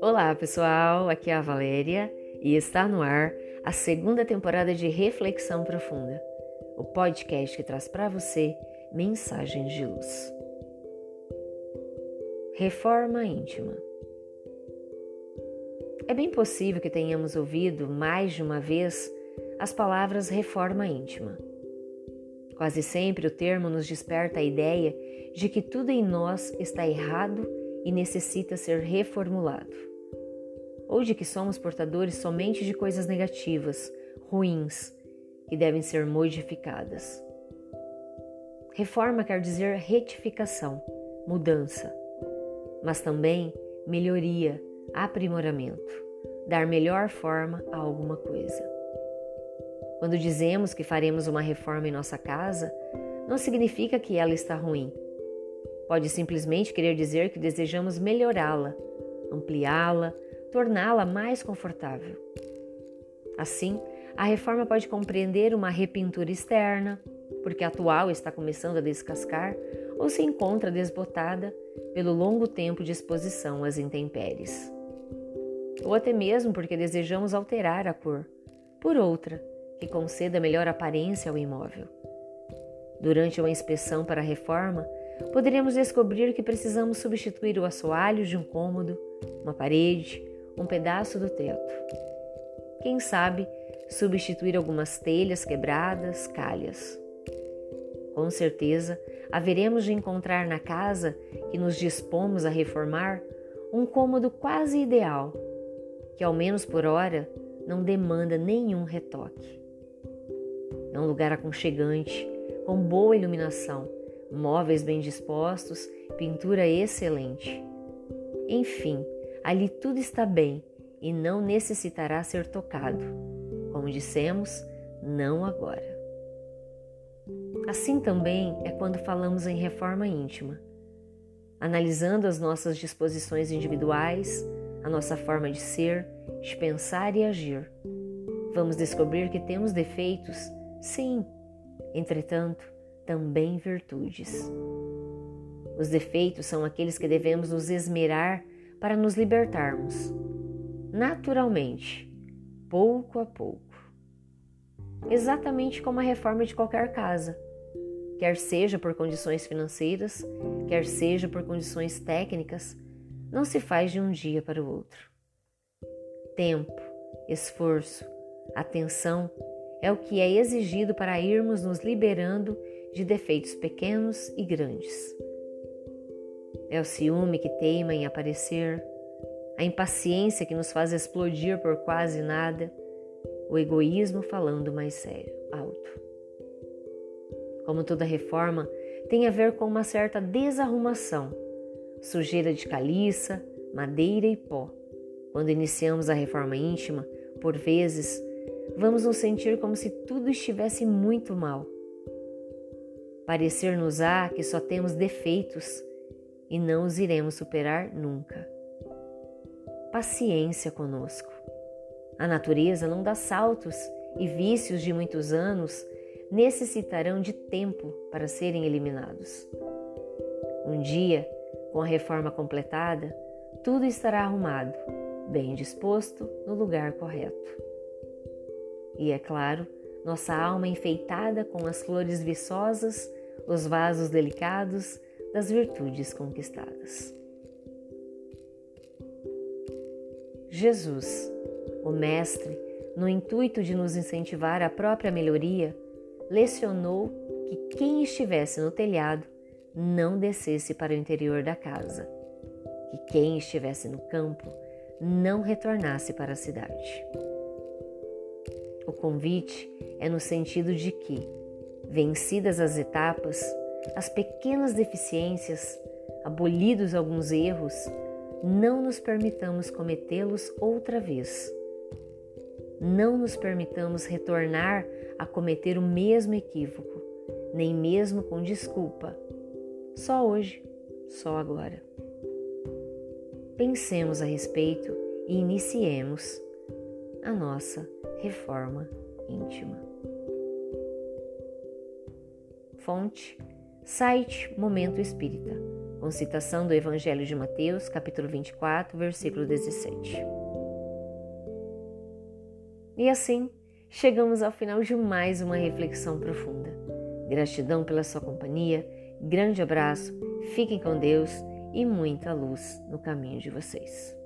Olá, pessoal. Aqui é a Valéria e está no ar a segunda temporada de Reflexão Profunda, o podcast que traz para você mensagens de luz. Reforma íntima. É bem possível que tenhamos ouvido mais de uma vez as palavras reforma íntima. Quase sempre o termo nos desperta a ideia de que tudo em nós está errado e necessita ser reformulado ou de que somos portadores somente de coisas negativas, ruins, que devem ser modificadas. Reforma quer dizer retificação, mudança, mas também melhoria, aprimoramento, dar melhor forma a alguma coisa. Quando dizemos que faremos uma reforma em nossa casa, não significa que ela está ruim. Pode simplesmente querer dizer que desejamos melhorá-la, ampliá-la, torná-la mais confortável. Assim, a reforma pode compreender uma repintura externa, porque a atual está começando a descascar ou se encontra desbotada pelo longo tempo de exposição às intempéries. Ou até mesmo porque desejamos alterar a cor por outra que conceda melhor aparência ao imóvel. Durante uma inspeção para a reforma, poderemos descobrir que precisamos substituir o assoalho de um cômodo, uma parede um pedaço do teto. Quem sabe substituir algumas telhas quebradas, calhas. Com certeza, haveremos de encontrar na casa que nos dispomos a reformar um cômodo quase ideal, que ao menos por hora não demanda nenhum retoque. É um lugar aconchegante, com boa iluminação, móveis bem dispostos, pintura excelente. Enfim, Ali tudo está bem e não necessitará ser tocado. Como dissemos, não agora. Assim também é quando falamos em reforma íntima. Analisando as nossas disposições individuais, a nossa forma de ser, de pensar e agir, vamos descobrir que temos defeitos, sim, entretanto, também virtudes. Os defeitos são aqueles que devemos nos esmerar para nos libertarmos, naturalmente, pouco a pouco. Exatamente como a reforma de qualquer casa, quer seja por condições financeiras, quer seja por condições técnicas, não se faz de um dia para o outro. Tempo, esforço, atenção é o que é exigido para irmos nos liberando de defeitos pequenos e grandes é o ciúme que teima em aparecer, a impaciência que nos faz explodir por quase nada, o egoísmo falando mais sério, alto. Como toda reforma, tem a ver com uma certa desarrumação, sujeira de caliça, madeira e pó. Quando iniciamos a reforma íntima, por vezes, vamos nos sentir como se tudo estivesse muito mal. Parecer-nos-á que só temos defeitos e não os iremos superar nunca. Paciência conosco. A natureza não dá saltos e vícios de muitos anos necessitarão de tempo para serem eliminados. Um dia, com a reforma completada, tudo estará arrumado, bem disposto no lugar correto. E é claro, nossa alma enfeitada com as flores viçosas, os vasos delicados das virtudes conquistadas. Jesus, o Mestre, no intuito de nos incentivar à própria melhoria, lecionou que quem estivesse no telhado não descesse para o interior da casa, que quem estivesse no campo não retornasse para a cidade. O convite é no sentido de que, vencidas as etapas, as pequenas deficiências, abolidos alguns erros, não nos permitamos cometê-los outra vez. Não nos permitamos retornar a cometer o mesmo equívoco, nem mesmo com desculpa. Só hoje, só agora. Pensemos a respeito e iniciemos a nossa reforma íntima. Fonte Site Momento Espírita, com citação do Evangelho de Mateus, capítulo 24, versículo 17. E assim, chegamos ao final de mais uma reflexão profunda. Gratidão pela sua companhia, grande abraço, fiquem com Deus e muita luz no caminho de vocês.